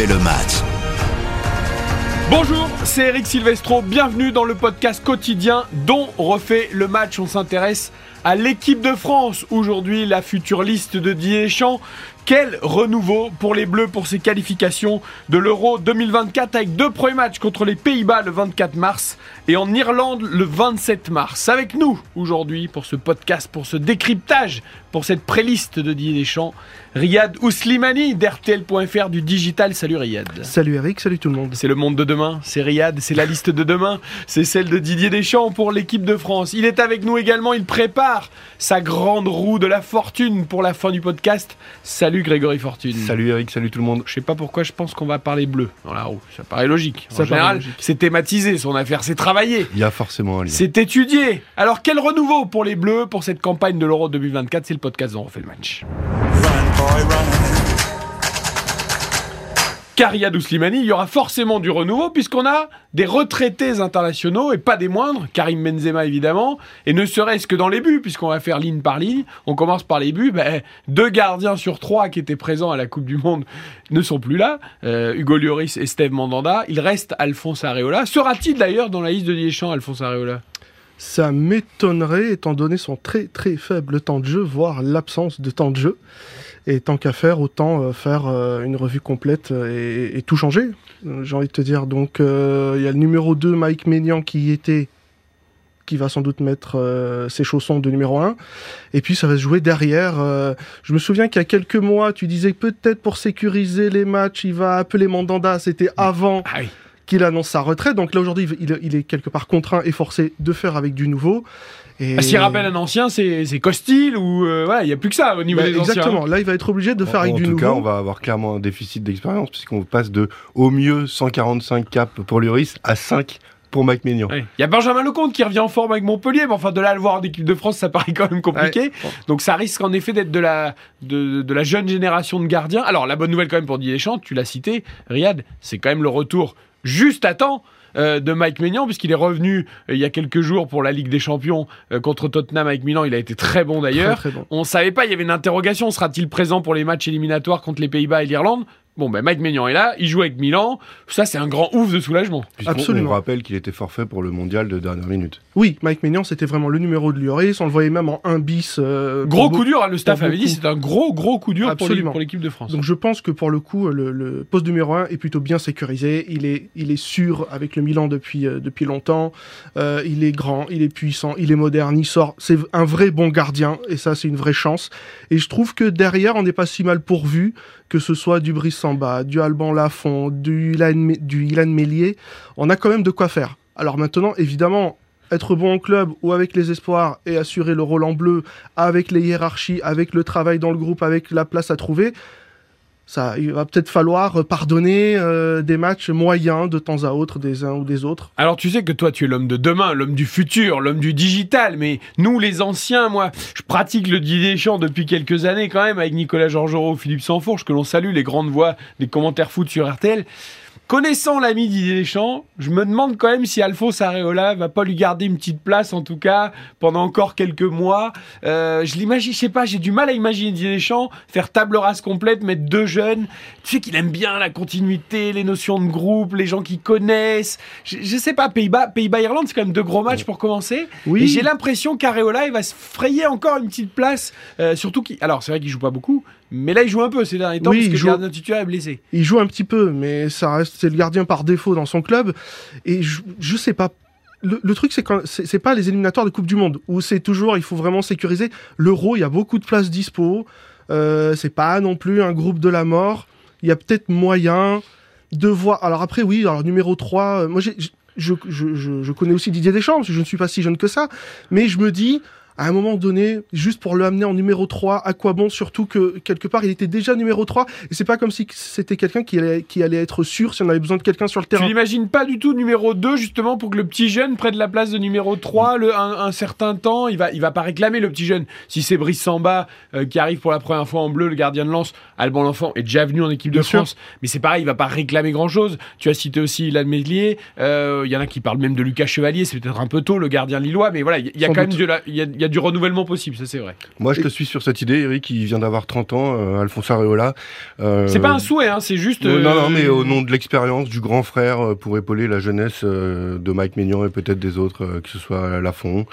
le match. Bonjour, c'est Eric Silvestro, bienvenue dans le podcast quotidien dont refait le match. On s'intéresse à l'équipe de France. Aujourd'hui, la future liste de Didier Deschamps. Quel renouveau pour les Bleus pour ces qualifications de l'Euro 2024 avec deux premiers matchs contre les Pays-Bas le 24 mars et en Irlande le 27 mars. Avec nous aujourd'hui pour ce podcast, pour ce décryptage, pour cette préliste de Didier Deschamps, Riyad Ouslimani d'RTL.fr du digital. Salut Riyad. Salut Eric, salut tout le monde. C'est le monde de demain, c'est Riyad, c'est la liste de demain, c'est celle de Didier Deschamps pour l'équipe de France. Il est avec nous également, il prépare sa grande roue de la fortune pour la fin du podcast. Salut Grégory Fortune. Salut Eric, salut tout le monde. Je sais pas pourquoi je pense qu'on va parler bleu dans la roue. Ça paraît logique. En Ça général, c'est thématisé son affaire, c'est travaillé. Il y a forcément un lien. C'est étudié. Alors quel renouveau pour les Bleus pour cette campagne de l'Euro 2024 C'est le podcast dont on refait le match. Riyad Ouslimani, il y aura forcément du renouveau puisqu'on a des retraités internationaux et pas des moindres, Karim Benzema évidemment, et ne serait-ce que dans les buts puisqu'on va faire ligne par ligne. On commence par les buts. Ben, deux gardiens sur trois qui étaient présents à la Coupe du Monde ne sont plus là. Euh, Hugo Lloris et Steve Mandanda. Il reste Alphonse Areola. Sera-t-il d'ailleurs dans la liste de Deschamps, Alphonse Areola? Ça m'étonnerait étant donné son très très faible temps de jeu, voire l'absence de temps de jeu. Et tant qu'à faire, autant euh, faire euh, une revue complète euh, et, et tout changer, j'ai envie de te dire. Donc euh, il y a le numéro 2, Mike Maignan, qui y était, qui va sans doute mettre euh, ses chaussons de numéro 1. Et puis ça va se jouer derrière. euh, je me souviens qu'il y a quelques mois, tu disais que peut-être pour sécuriser les matchs, il va appeler Mandanda. C'était avant Ah. Qu'il annonce sa retraite. Donc là, aujourd'hui, il, il est quelque part contraint et forcé de faire avec du nouveau. Et... Ah, S'il rappelle un ancien, c'est Costil ou euh, ouais, il y a plus que ça au niveau Bah, des anciens. exactement. Là, il va être obligé de faire en avec en du tout nouveau. cas, on va avoir clairement un déficit d'expérience puisqu'on passe de au mieux 145 caps pour Lloris à 5 pour Mike Maignan. Ouais. Il y a Benjamin Lecomte qui revient en forme avec Montpellier, mais enfin de là à le voir en équipe de France, ça paraît quand même compliqué. Ouais. Donc ça risque en effet d'être de la, de, de la jeune génération de gardiens. Alors la bonne nouvelle quand même pour Didier Deschamps, tu l'as cité, Riyad, c'est quand même le retour juste à temps. euh, de Mike Maignan puisqu'il est revenu euh, il y a quelques jours pour la Ligue des Champions euh, contre Tottenham avec Milan il a été très bon d'ailleurs Très, très bon. on savait pas il y avait une interrogation sera-t-il présent pour les matchs éliminatoires contre les Pays-Bas et l'Irlande? Bon ben Mike Maignan est là il joue avec Milan ça c'est un grand ouf de soulagement Absolument. On rappelle qu'il était forfait pour le mondial de dernière minute. Oui, Mike Maignan, c'était vraiment le numéro de Lloris. On le voyait même en 1 bis. euh, Gros coup dur, hein, le staff avait dit, c'est un gros, gros coup dur Absolument. pour l'équipe de France. Donc je pense que pour le coup, le, le poste numéro 1 est plutôt bien sécurisé. Il est, il est sûr avec le Milan depuis, euh, depuis longtemps. Euh, il est grand, il est puissant, il est moderne, il sort. C'est un vrai bon gardien et ça, c'est une vraie chance. Et je trouve que derrière, on n'est pas si mal pourvu, que ce soit du Brice Du Alban Lafont, du Ilan, du. On a quand même de quoi faire. Alors maintenant, évidemment, être bon en club ou avec les espoirs et assurer le rôle en bleu avec les hiérarchies, avec le travail dans le groupe, avec la place à trouver, il va peut-être falloir pardonner euh, des matchs moyens de temps à autre des uns ou des autres. Alors tu sais que toi tu es l'homme de demain, l'homme du futur, l'homme du digital, mais nous les anciens, moi, je pratique le Didier Deschamps depuis quelques années quand même avec Nicolas Georgerot, Philippe Sansfourche, que l'on salue, les grandes voix des commentaires foot sur RTL. Connaissant l'ami Didier Deschamps, je me demande quand même si Alphonse Areola va pas lui garder une petite place, en tout cas, pendant encore quelques mois. Euh, je l'imagine, je sais pas, j'ai du mal à imaginer Didier Deschamps faire table rase complète, mettre deux jeunes. Tu sais qu'il aime bien la continuité, les notions de groupe, les gens qui connaissent. Je, je sais pas, Pays-Bas, Pays-Bas-Irlande, c'est quand même deux gros matchs pour commencer. Oui. Et j'ai l'impression qu'Areola, il va se frayer encore une petite place. euh, surtout qu'il, alors c'est vrai qu'il joue pas beaucoup, mais là il joue un peu ces derniers temps Oui, parce que le joue. gardien titulaire est blessé. Il joue un petit peu, mais ça reste c'est le gardien par défaut dans son club. Et je, je sais pas. Le, le truc, c'est quand c'est pas les éliminatoires de Coupe du Monde où c'est toujours il faut vraiment sécuriser. L'Euro, il y a beaucoup de places dispo. Euh, c'est pas non plus un groupe de la mort. Il y a peut-être moyen de voir. Alors après, oui, alors numéro 3, euh, moi j'ai- je, je, je, je connais aussi Didier Deschamps, parce que je ne suis pas si jeune que ça, mais je me dis, à un moment donné, juste pour le amener en numéro 3, à quoi bon? Surtout que quelque part, il était déjà numéro 3, et c'est pas comme si c'était quelqu'un qui allait, qui allait être sûr si on avait besoin de quelqu'un sur le Tu terrain. l'imagines pas du tout numéro 2 justement pour que le petit jeune prenne la place de numéro 3 le, un, un certain temps? Il va, il va pas réclamer le petit jeune. Si c'est Brice Samba euh, qui arrive pour la première fois en bleu, le gardien de lance, Alban L'Enfant est déjà venu en équipe de Bien sûr. France. Mais c'est pareil, il va pas réclamer grand chose. Tu as cité aussi Ilan Mélier. Euh, Il y en a qui parlent même de Lucas Chevalier. C'est peut-être un peu tôt, le gardien lillois. Mais voilà, il y, a Sans quand même doute. de la, y a, y a du renouvellement possible, ça c'est vrai. Moi, je te suis sur cette idée, Eric, il vient d'avoir 30 ans, euh, Alphonse Areola. Euh, C'est pas un souhait, hein, c'est juste. Non, non, euh, mais au nom de l'expérience du grand frère euh, pour épauler la jeunesse euh, de Mike Maignan et peut-être des autres, euh, que ce soit Lafont.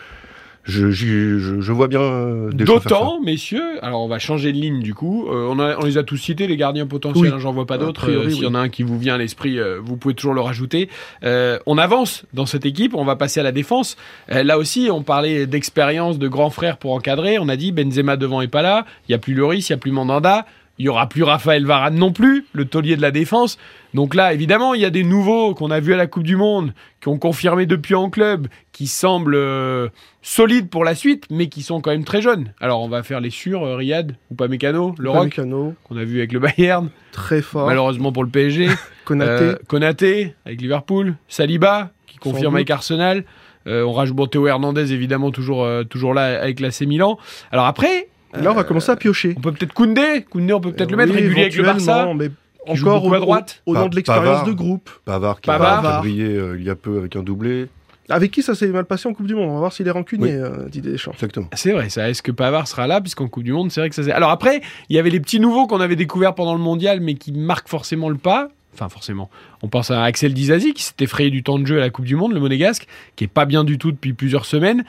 Je, je, je vois bien euh, des. D'autant, messieurs, alors on va changer de ligne du coup. Euh, on, a- on les a tous cités, les gardiens potentiels, Oui. hein, j'en vois pas d'autres. Euh, S'il y en a un qui vous vient à l'esprit, euh, vous pouvez toujours le rajouter. Euh, on avance dans cette équipe, on va passer à la défense. Là aussi, on parlait d'expérience de grands frères pour encadrer. On a dit Benzema devant est pas là, il y a plus Lloris, il y a plus Mandanda. Il y aura plus Raphaël Varane non plus, le taulier de la défense. Donc là, évidemment, il y a des nouveaux qu'on a vus à la Coupe du Monde, qui ont confirmé depuis en club, qui semblent euh, solides pour la suite, mais qui sont quand même très jeunes. Alors, on va faire les sûrs, euh, Riyad, ou pas Mécano, le Rock, qu'on a vu avec le Bayern, très fort. malheureusement pour le PSG. Konaté, Euh, Konaté, avec Liverpool. Saliba, qui confirme avec Arsenal. On rajoute bon, Théo Hernandez, évidemment, toujours, toujours là avec l'AC Milan. Alors après, là, on va commencer à piocher. on peut peut-être Koundé. Koundé, on peut peut-être le Euh, mettre oui, régulier avec le Barça. mais encore au, à droite. au, au nom de l'expérience de groupe. Pavard qui Pavard. a brillé euh, il y a peu avec un doublé. Avec qui ça s'est mal passé en Coupe du Monde? On va voir s'il est rancunier, Oui. euh, Didier Deschamps. Exactement. C'est vrai, ça. Est-ce que Pavard sera là Puisqu'en Coupe du Monde, c'est vrai que ça c'est. Alors après, il y avait les petits nouveaux qu'on avait découverts pendant le mondial, mais qui marquent forcément le pas. Enfin, forcément. On pense à Axel Dizazi, qui s'était frayé du temps de jeu à la Coupe du Monde, le monégasque, qui est pas bien du tout depuis plusieurs semaines.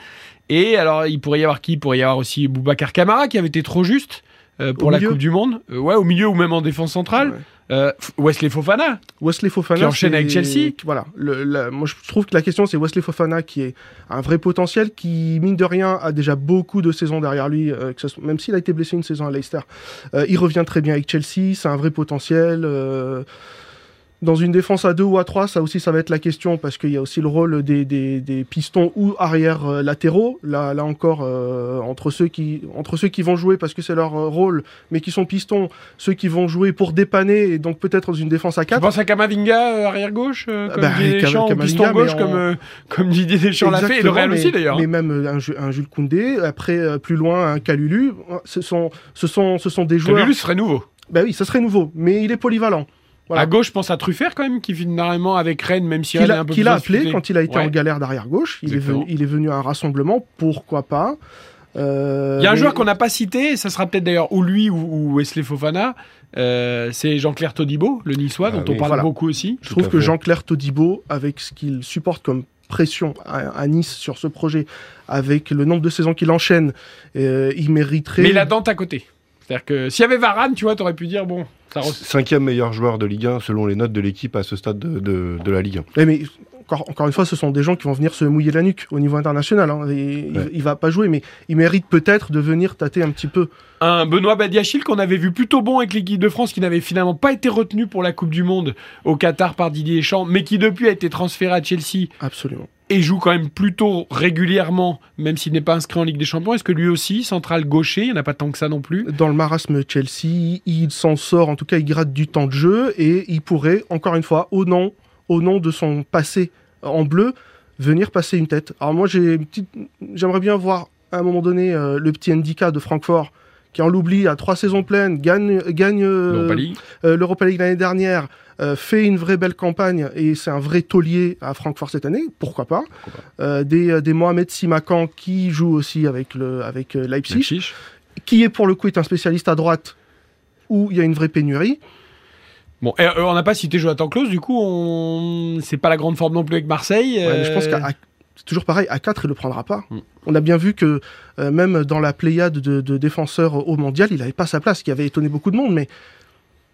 Et alors, il pourrait y avoir qui? Il pourrait y avoir aussi Boubacar Camara, qui avait été trop juste euh, pour Au la milieu Coupe du Monde. Euh, ouais, au milieu ou même en défense centrale. Ouais. Euh, Wesley Fofana. Wesley Fofana. Qui enchaîne avec Chelsea. Voilà. Le- la- moi, je trouve que la question, c'est Wesley Fofana qui est un vrai potentiel, qui, mine de rien, a déjà beaucoup de saisons derrière lui, euh, que même s'il a été blessé une saison à Leicester. Euh, il revient très bien avec Chelsea, c'est un vrai potentiel. Dans une défense à 2 ou à 3, ça aussi, ça va être la question, parce qu'il y a aussi le rôle des, des- des pistons ou arrière euh, latéraux. Là, là encore, euh, entre, ceux qui, entre ceux qui vont jouer parce que c'est leur euh, rôle, mais qui sont pistons, ceux qui vont jouer pour dépanner, et donc peut-être dans une défense à Tu 4. penses à Kamavinga, arrière gauche, comme bah, Didier Deschamps, Kamavinga, piston gauche, comme, comme Didier Deschamps l'a fait, et le Real mais- aussi d'ailleurs. Mais même un, un Jules Koundé, après plus loin un Calulu, ce sont, ce sont, ce sont des joueurs. Calulu serait nouveau. Bah oui, ça serait nouveau, mais il est polyvalent. Voilà. À gauche, je pense à Truffert quand même, qui finalement avec Rennes, même si Qu'il Rennes est a, un peu qu'il a appelé quand il a été Ouais. en galère d'arrière gauche. Il est, venu, il est venu à un rassemblement, pourquoi pas. Euh, Il y a un mais- joueur qu'on n'a pas cité, ça sera peut-être d'ailleurs ou lui ou, ou Wesley Fofana, euh, c'est Jean-Claire Todibo, le niçois, Ah dont oui. on parle Voilà. beaucoup aussi. Je Tout trouve que. Jean-Claire Todibo, avec ce qu'il supporte comme pression à, à Nice sur ce projet, avec le nombre de saisons qu'il enchaîne, euh, il mériterait. Mais il a Dante à côté. C'est-à-dire que s'il y avait Varane, tu vois, t'aurais pu dire, bon, ça Cinquième meilleur joueur de Ligue 1 selon les notes de l'équipe à ce stade de, de- de la Ligue 1. Ouais, mais encore, encore une fois, ce sont des gens qui vont venir se mouiller la nuque au niveau international. hein. Et il, Ouais. il va pas jouer, mais il mérite peut-être de venir tâter un petit peu. un Benoît Badiachil qu'on avait vu plutôt bon avec l'équipe de France, qui n'avait finalement pas été retenu pour la Coupe du Monde au Qatar par Didier Deschamps, mais qui depuis a été transféré à Chelsea Absolument. Et joue quand même plutôt régulièrement, même s'il n'est pas inscrit en Ligue des Champions. Est-ce que lui aussi, central gaucher, il n'y en a pas tant que ça non plus? Dans le marasme Chelsea, il s'en sort, en tout cas, il gratte du temps de jeu et il pourrait, encore une fois, au nom, au nom de son passé en bleu, venir passer une tête. Alors moi, j'ai une petite... j'aimerais bien voir à un moment donné euh, le petit Ndika de Francfort qui en l'oublie à trois saisons pleines, gagne, gagne euh, euh, l'Europa League l'année dernière, euh, fait une vraie belle campagne et c'est un vrai taulier à Francfort cette année, pourquoi pas. Euh, des, euh, des Mohamed Simakan qui joue aussi avec, le, avec Leipzig, Leipzig. qui est pour le coup est un spécialiste à droite où il y a une vraie pénurie. Bon, et, on n'a pas cité Jonathan Klaus, du coup, on... c'est pas la grande forme non plus avec Marseille. Ouais, mais je pense qu'à à- c'est toujours pareil, à 4 il le prendra pas. Mm. On a bien vu que euh, même dans la pléiade de, de défenseurs au mondial, il n'avait pas sa place, ce qui avait étonné beaucoup de monde, mais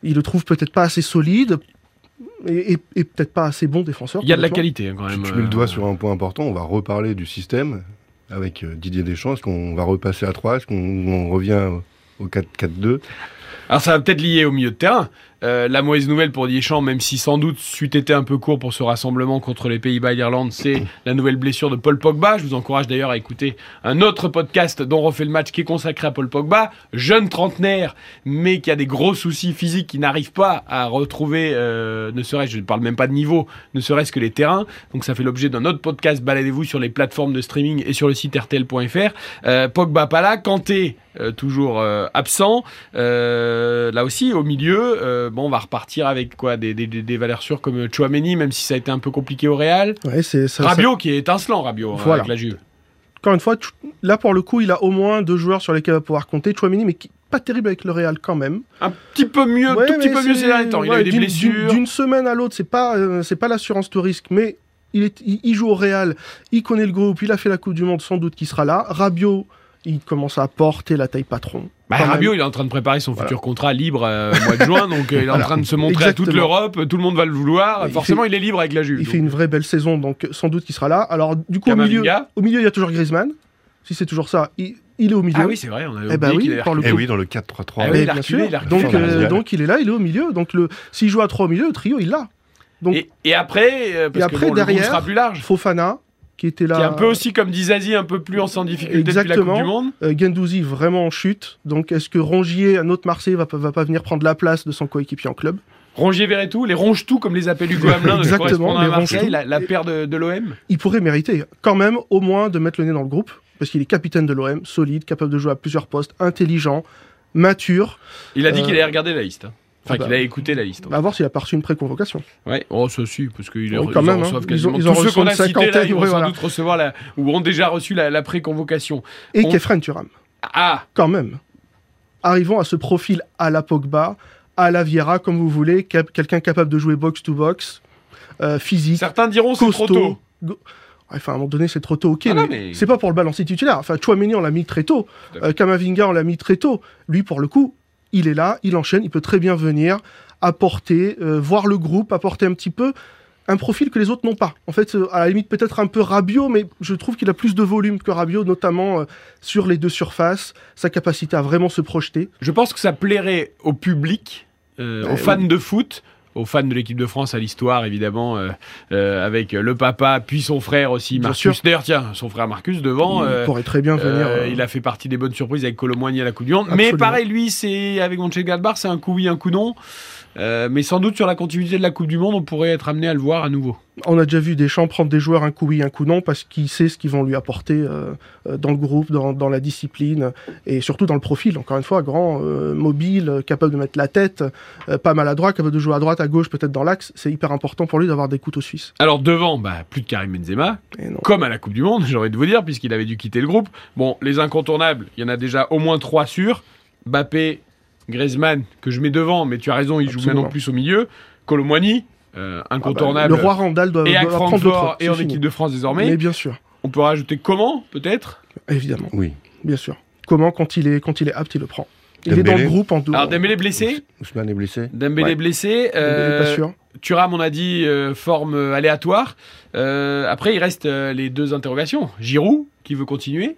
il le trouve peut-être pas assez solide et, et- et peut-être pas assez bon défenseur. Il y a de la qualité hein, quand même. tu mets le euh, doigt sur un point important, on va reparler du système avec euh, Didier Deschamps. Est-ce qu'on va repasser à 3 Est-ce qu'on on revient au au 4-4-2 Alors ça va peut-être lier au milieu de terrain. Euh, la mauvaise nouvelle pour Deschamps, même si sans doute c'eût été un peu court pour ce rassemblement contre les Pays-Bas et l'Irlande, c'est la nouvelle blessure de Paul Pogba. Je vous encourage d'ailleurs à écouter un autre podcast dont on refait le match qui est consacré à Paul Pogba, jeune trentenaire, mais qui a des gros soucis physiques, qui n'arrive pas à retrouver, euh, ne serait-ce, je ne parle même pas de niveau, ne serait-ce que les terrains. Donc ça fait l'objet d'un autre podcast. Baladez-vous sur les plateformes de streaming et sur le site rtl.fr. Euh, Pogba pas là, Kanté toujours absent. Là aussi, au milieu, euh, bon, on va repartir avec quoi des, des, des- valeurs sûres comme Chouameni, même si ça a été un peu compliqué au Real. Ouais, c'est ça- Rabiot qui est étincelant, Rabiot, hein, Voilà. avec la Juve. encore une fois, là pour le coup, il a au moins deux joueurs sur lesquels il va pouvoir compter. Chouameni, mais qui pas terrible avec le Real quand même. Un petit peu mieux, Ouais, tout petit peu mieux ces derniers temps. Il a ouais, eu des blessures. d'une- semaine à l'autre, c'est pas, euh, c'est pas l'assurance tout risque, mais il, est, il, il joue au Real, il connaît le groupe, il a fait la Coupe du Monde, sans doute qu'il sera là. Rabiot, il commence à porter la taille patron. Bah. Rabiot, il est en train de préparer son Voilà. futur contrat libre euh, au mois de juin, donc euh, il est en train de se montrer à toute l'Europe, tout le monde va le vouloir. Il Forcément, fait- il est libre avec la Juve. Il donc. fait une vraie belle saison, donc sans doute qu'il sera là. Alors, du coup, au milieu, au milieu, il y a toujours Griezmann. Si c'est toujours ça, il, il est au milieu. Ah oui, c'est vrai, on a Eh oublié oui, par le Et coup. oui, dans le 4-3-3. Ah oui, il il reculé. donc, euh, donc il est là, il est au milieu. Donc le, s'il joue à 3 au milieu, le trio, il l'a. Donc Et, et après, euh, parce Et que après, bon, le groupe derrière, sera plus large. Fofana, qui était là. Qui est un peu aussi comme dit Zazie, un peu plus en sans difficulté depuis la Coupe Exactement. du Monde. Euh, Guendouzi vraiment en chute. Donc est-ce que Rongier, un autre Marseille, va, pas- va pas venir prendre la place de son coéquipier en club? Rongier Verretou, les ronge-tout, comme les appelle Hugo Hamelin, de Exactement, les Marseille, la, la paire de, de l'OM. Il pourrait mériter quand même au moins de mettre le nez dans le groupe. Parce qu'il est capitaine de l'OM, solide, capable de jouer à plusieurs postes, intelligent, mature. Il a dit Euh, qu'il allait regarder la liste. hein. Enfin, ah bah. qu'il a écouté la liste. À voir s'il a pas reçu une pré-convocation. Ouais, oh, si, parce qu'ils Oui, ils quand même, hein. reçoivent Ils quasiment. ont- ils en Tous ceux reçoivent qu'on a une cités là, cinquantaine, ils vont oui, sans doute recevoir la, ou ont déjà reçu la, la pré-convocation. Et On- Kefren Turam. Ah, quand même. Arrivons à ce profil à la Pogba, à la Vieira, comme vous voulez, cap- quelqu'un capable de jouer box-to-box, euh, physique, certains diront c'est trop tôt. Enfin, à un moment donné, c'est trop tôt, ok, Ah mais, mais- c'est pas pour le balancer titulaire. Enfin, Chouameni, on l'a mis très tôt. Euh, Kamavinga, on l'a mis très tôt. Lui, pour le coup, il est là, il enchaîne, il peut très bien venir apporter, euh, voir le groupe, apporter un petit peu un profil que les autres n'ont pas. En fait, euh, à la limite, peut-être un peu Rabiot, mais je trouve qu'il a plus de volume que Rabiot, notamment euh, sur les deux surfaces, sa capacité à vraiment se projeter. Je pense que ça plairait au public, euh, Ouais, aux fans oui. de foot, aux fans de l'équipe de France, à l'histoire évidemment, euh, euh, avec le papa, puis son frère aussi, Marcus. D'ailleurs, tiens, son frère Marcus devant. il euh, pourrait très bien venir. il a fait partie des bonnes surprises avec Colomboigny à la Coupe du Monde. Mais pareil, lui, c'est avec Mönchengladbach, c'est un coup oui, un coup non. Euh, mais sans doute sur la continuité de la Coupe du Monde, on pourrait être amené à le voir à nouveau. On a déjà vu Deschamps prendre des joueurs un coup oui, un coup non, parce qu'il sait ce qu'ils vont lui apporter euh, euh, dans le groupe, dans, dans la discipline, et surtout dans le profil. Encore une fois, grand, euh, mobile, capable de mettre la tête, pas maladroit, capable de jouer à droite, à gauche, peut-être dans l'axe. C'est hyper important pour lui d'avoir des couteaux suisses. Alors devant, bah, plus de Karim Benzema, comme à la Coupe du Monde, j'ai envie de vous dire, puisqu'il avait dû quitter le groupe. Bon, les incontournables, il y en a déjà au moins trois sûrs. Bappé, Griezmann, que je mets devant, mais tu as raison, il joue maintenant plus au milieu. Colomboigny, euh, Ah bah, incontournable. le roi Randall doit, et doit Francfort et en fini. équipe de France désormais. Mais bien sûr, On peut rajouter comment, peut-être? Évidemment, Oui. bien sûr. Comment, quand il est, quand il est apte, il le prend. Il est dans le groupe en deux. Alors Dembélé blessé, Ousmane est blessé. Dembélé Ouais. blessé, pas euh, sûr. Thuram, on a dit, euh, forme euh, aléatoire. Euh, après, il reste euh, les deux interrogations. Giroud, qui veut continuer.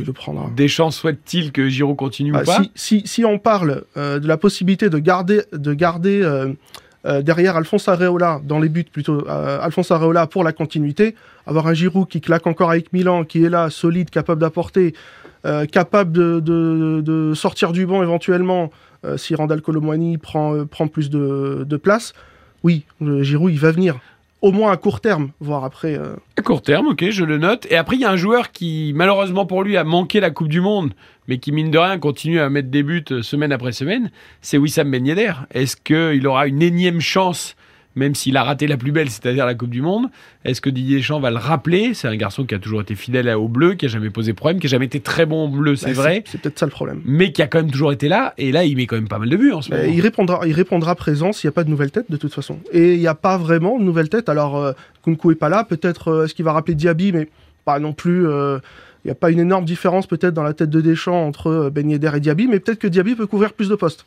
Il le prendra. Deschamps souhaite-t-il que Giroud continue Ah, ou pas si, si, si on parle euh, de la possibilité de garder, de garder euh, euh, derrière Alphonse Areola, dans les buts plutôt, Alphonse Areola pour la continuité, avoir un Giroud qui claque encore avec Milan, qui est là, solide, capable d'apporter, capable de, de- de sortir du banc éventuellement, si Randall Colomwani prend, prend plus de, de place, oui, Giroud, il va venir. Au moins à court terme, voire après. euh, À court terme, ok, je le note. Et après, il y a un joueur qui, malheureusement pour lui, a manqué la Coupe du Monde, mais qui, mine de rien, continue à mettre des buts euh, semaine après semaine. C'est Wissam Ben Yedder. Est-ce qu'il aura une énième chance, même s'il a raté la plus belle, c'est-à-dire la Coupe du Monde Est-ce que Didier Deschamps va le rappeler? C'est un garçon qui a toujours été fidèle au bleu, qui a jamais posé problème, qui a jamais été très bon au bleu, c'est bah, vrai, C'est peut-être ça le problème. mais qui a quand même toujours été là. Et là, il met quand même pas mal de buts en ce Euh, moment. il, répondra, il répondra présent s'il n'y a pas de nouvelle tête de toute façon. Et il n'y a pas vraiment de nouvelle tête. Alors, euh, Kunku est pas là. Peut-être euh, est-ce qu'il va rappeler Diaby, mais pas non plus. euh, Il n'y a pas une énorme différence peut-être dans la tête de Deschamps entre euh, Ben Yedder et Diaby, mais peut-être que Diaby peut couvrir plus de postes.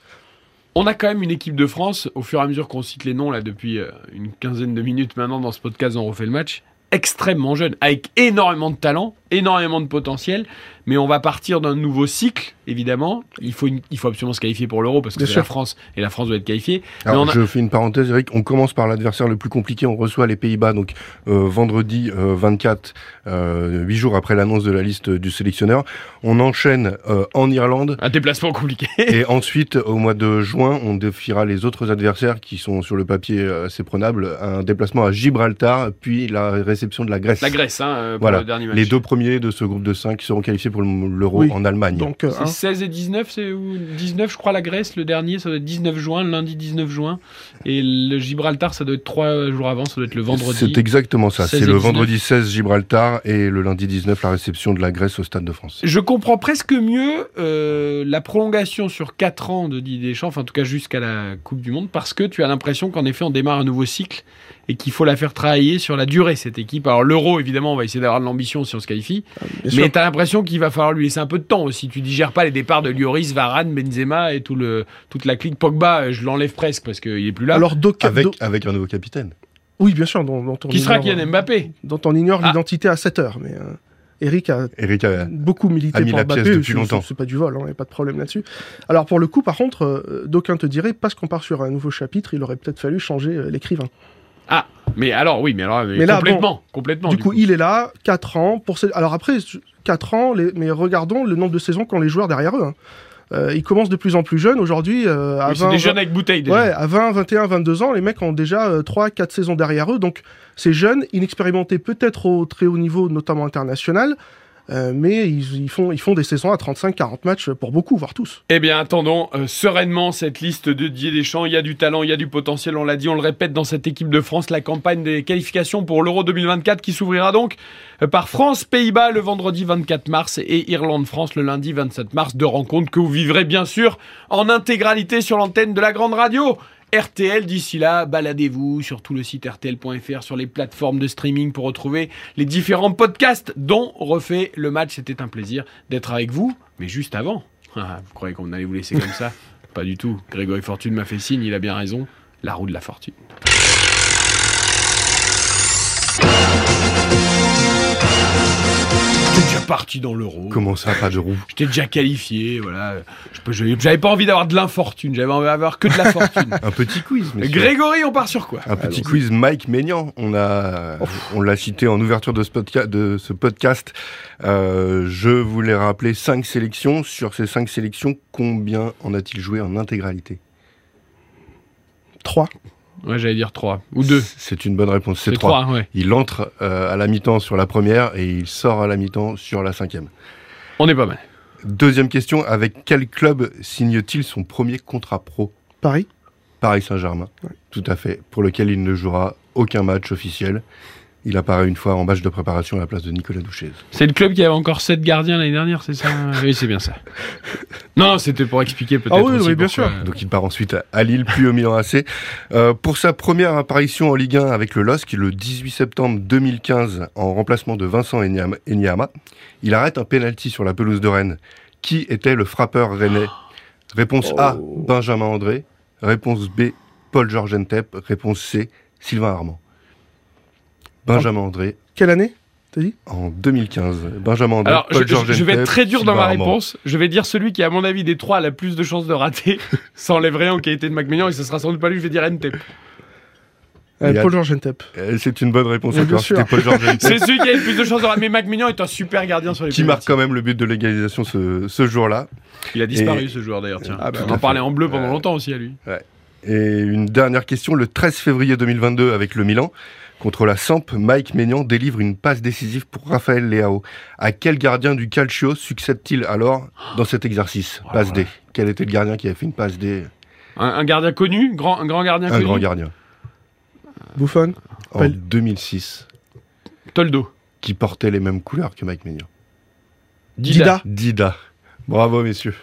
On a quand même une équipe de France, au fur et à mesure qu'on cite les noms là depuis euh, une quinzaine de minutes maintenant dans ce podcast, on refait le match, extrêmement jeune, avec énormément de talent, énormément de potentiel, mais on va partir d'un nouveau cycle, évidemment. Il faut, une- il faut absolument se qualifier pour l'Euro parce que c'est la France et la France doit être qualifiée. Alors, Mais on a- je fais une parenthèse, Eric. On commence par l'adversaire le plus compliqué. On reçoit les Pays-Bas, donc euh, vendredi euh, 24, euh, huit jours après l'annonce de la liste du sélectionneur. On enchaîne euh, en Irlande. Un déplacement compliqué. Et ensuite, au mois de juin, on défiera les autres adversaires qui sont sur le papier euh, assez prenables. Un déplacement à Gibraltar, puis la réception de la Grèce. la Grèce, hein, euh, pour Voilà. le dernier match. Les deux premiers de ce groupe de cinq qui seront qualifiés pour pour l'Euro Oui. en Allemagne. Donc, euh, C'est hein. 16 et 19, c'est où? 19, je crois, la Grèce, le dernier, ça doit être 19 juin, le lundi 19 juin. Et le Gibraltar, ça doit être 3 jours avant, ça doit être le vendredi. C'est exactement ça. 16 C'est le 19. vendredi 16 Gibraltar et le lundi 19 la réception de la Grèce au Stade de France. Je comprends presque mieux euh, la prolongation sur 4 ans de Didier Deschamps, enfin en tout cas jusqu'à la Coupe du Monde, parce que tu as l'impression qu'en effet on démarre un nouveau cycle et qu'il faut la faire travailler sur la durée, cette équipe. Alors l'euro, évidemment, on va essayer d'avoir de l'ambition si on se qualifie, bien sûr. mais tu as l'impression qu'il va falloir lui laisser un peu de temps aussi. Tu digères pas les départs de Lloris, Varane, Benzema et tout le, toute la clique. Pogba, euh, je l'enlève presque parce qu'il est plus là. Alors, d'aucuns- Avec, un nouveau capitaine. oui, bien sûr, dont, dont on Qui sera Kylian Mbappé? dont on ignore Ah. l'identité à 7 heures. Mais euh, Eric a Eric a- beaucoup milité a mis pour la Mbappé. pièce depuis longtemps. C'est pas du vol, il n'y a pas de problème là-dessus. Alors pour le coup, par contre, euh, d'aucuns te diraient, parce qu'on part sur un nouveau chapitre, il aurait peut-être fallu changer euh, l'écrivain. Mais alors, oui, mais alors, mais Mais là, complètement, complètement. du, coup, il est là, 4 ans. Pour Alors après, 4 ans, les- mais regardons le nombre de saisons qu'ont les joueurs derrière eux. hein. Euh, ils commencent de plus en plus jeunes. Aujourd'hui, euh, à Oui, c'est 20, des jeunes avec bouteille déjà. Ouais, à 20, 21, 22 ans, les mecs ont déjà 3, 4 saisons derrière eux. Donc, ces jeunes, inexpérimentés peut-être au très haut niveau, notamment international, euh, mais ils, ils font, ils font des saisons à 35, 40 matchs pour beaucoup, voire tous. Eh bien, attendons euh, sereinement cette liste de Didier Deschamps. Il y a du talent, il y a du potentiel, on l'a dit, on le répète dans cette équipe de France. La campagne des qualifications pour l'Euro 2024 qui s'ouvrira donc euh, par France-Pays-Bas le vendredi 24 mars et Irlande-France le lundi 27 mars. Deux rencontres que vous vivrez bien sûr en intégralité sur l'antenne de la grande radio. RTL, d'ici là, baladez-vous sur tout le site rtl.fr, sur les plateformes de streaming pour retrouver les différents podcasts dont refait le match. C'était un plaisir d'être avec vous, mais juste avant. Ah, vous croyez qu'on allait vous laisser comme ça? Pas du tout. Grégory Fortune m'a fait signe, il a bien raison. La roue de la fortune. J'étais déjà parti dans l'euro. Comment ça, pas de roue J'étais déjà qualifié, voilà. Je peux- J'avais j'avais pas envie d'avoir de l'infortune, j'avais envie d'avoir que de la fortune. Un petit quiz, messieurs. Grégory, on part sur quoi Un petit quiz Mike Maignan. On a, on l'a cité en ouverture de ce, podca- de ce podcast. Euh, je voulais rappeler cinq sélections. Sur ces cinq sélections, combien en a-t-il joué en intégralité? 3. Ouais, j'allais dire 3 ou 2. C'est une bonne réponse. C'est C'est trois. 3, ouais. Il entre euh, à la mi-temps sur la première et il sort à la mi-temps sur la cinquième. On est pas mal. Deuxième question, avec quel club signe-t-il son premier contrat pro? Paris Paris Saint-Germain, tout à fait, pour lequel il ne jouera aucun match officiel. Il apparaît une fois en match de préparation à la place de Nicolas Douchez. C'est le club qui avait encore 7 gardiens l'année dernière, c'est ça Oui, c'est bien ça. Non, c'était pour expliquer peut-être. Ah oui, aussi oui, bien sûr. Donc il part ensuite à Lille, puis au Milan AC. Euh, pour sa première apparition en Ligue 1 avec le LOSC, le 18 septembre 2015, en remplacement de Vincent Enyama, il arrête un penalty sur la pelouse de Rennes. Qui était le frappeur rennais? Réponse A, Oh. Benjamin André. Réponse B, Paul-Georges Entep. Réponse C, Sylvain Armand. Benjamin André, Quelle année T'as dit? En 2015. Benjamin André, Alors, je, Paul-Georges je- je vais être très dur dans ma réponse. Je vais dire celui qui, à mon avis, des trois, a la plus de chances de rater. Ça enlève rien aux qualités de McMahon et ce sera sans doute pas lui. Je vais dire Ntep. Euh, Il y a- Paul-Georges Entep. Euh, C'est une bonne réponse encore. sûr. C'était Paul-Georges Entep. C'est celui qui a le plus de chances de rater. Mais McMahon est un super gardien sur les qui marque quand même le but de l'égalisation ce, ce jour-là. Il a disparu Et- ce joueur d'ailleurs. Tiens, Ah bah, on en parlait en bleu pendant Ouais. longtemps aussi à lui. Et une dernière question, le 13 février 2022 avec le Milan, contre la Samp, Mike Maignan délivre une passe décisive pour Raphaël Leao. À quel gardien du Calcio succède-t-il alors dans cet exercice Oh Passe. D. Quel était le gardien qui avait fait une passe D Un, un gardien connu, grand, un grand gardien Un connu. grand gardien. Buffon En Appelle. 2006, Toldo. qui portait les mêmes couleurs que Mike Maignan. Dida. Dida. Dida. Bravo messieurs.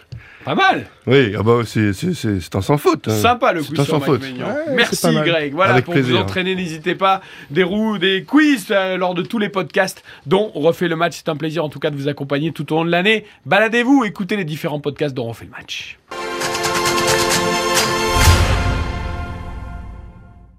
Pas mal. Oui, ah bah, c'est c'est- c'est- c'est un sans faute. hein. Sympa le C'est quiz sur sans Mike faute. Ouais, Merci. Greg. Voilà Avec pour vous plaisir. entraîner, n'hésitez pas. Des roues, des quiz euh, lors de tous les podcasts dont on refait le match. C'est un plaisir en tout cas de vous accompagner tout au long de l'année. Baladez-vous, écoutez les différents podcasts dont on refait le match.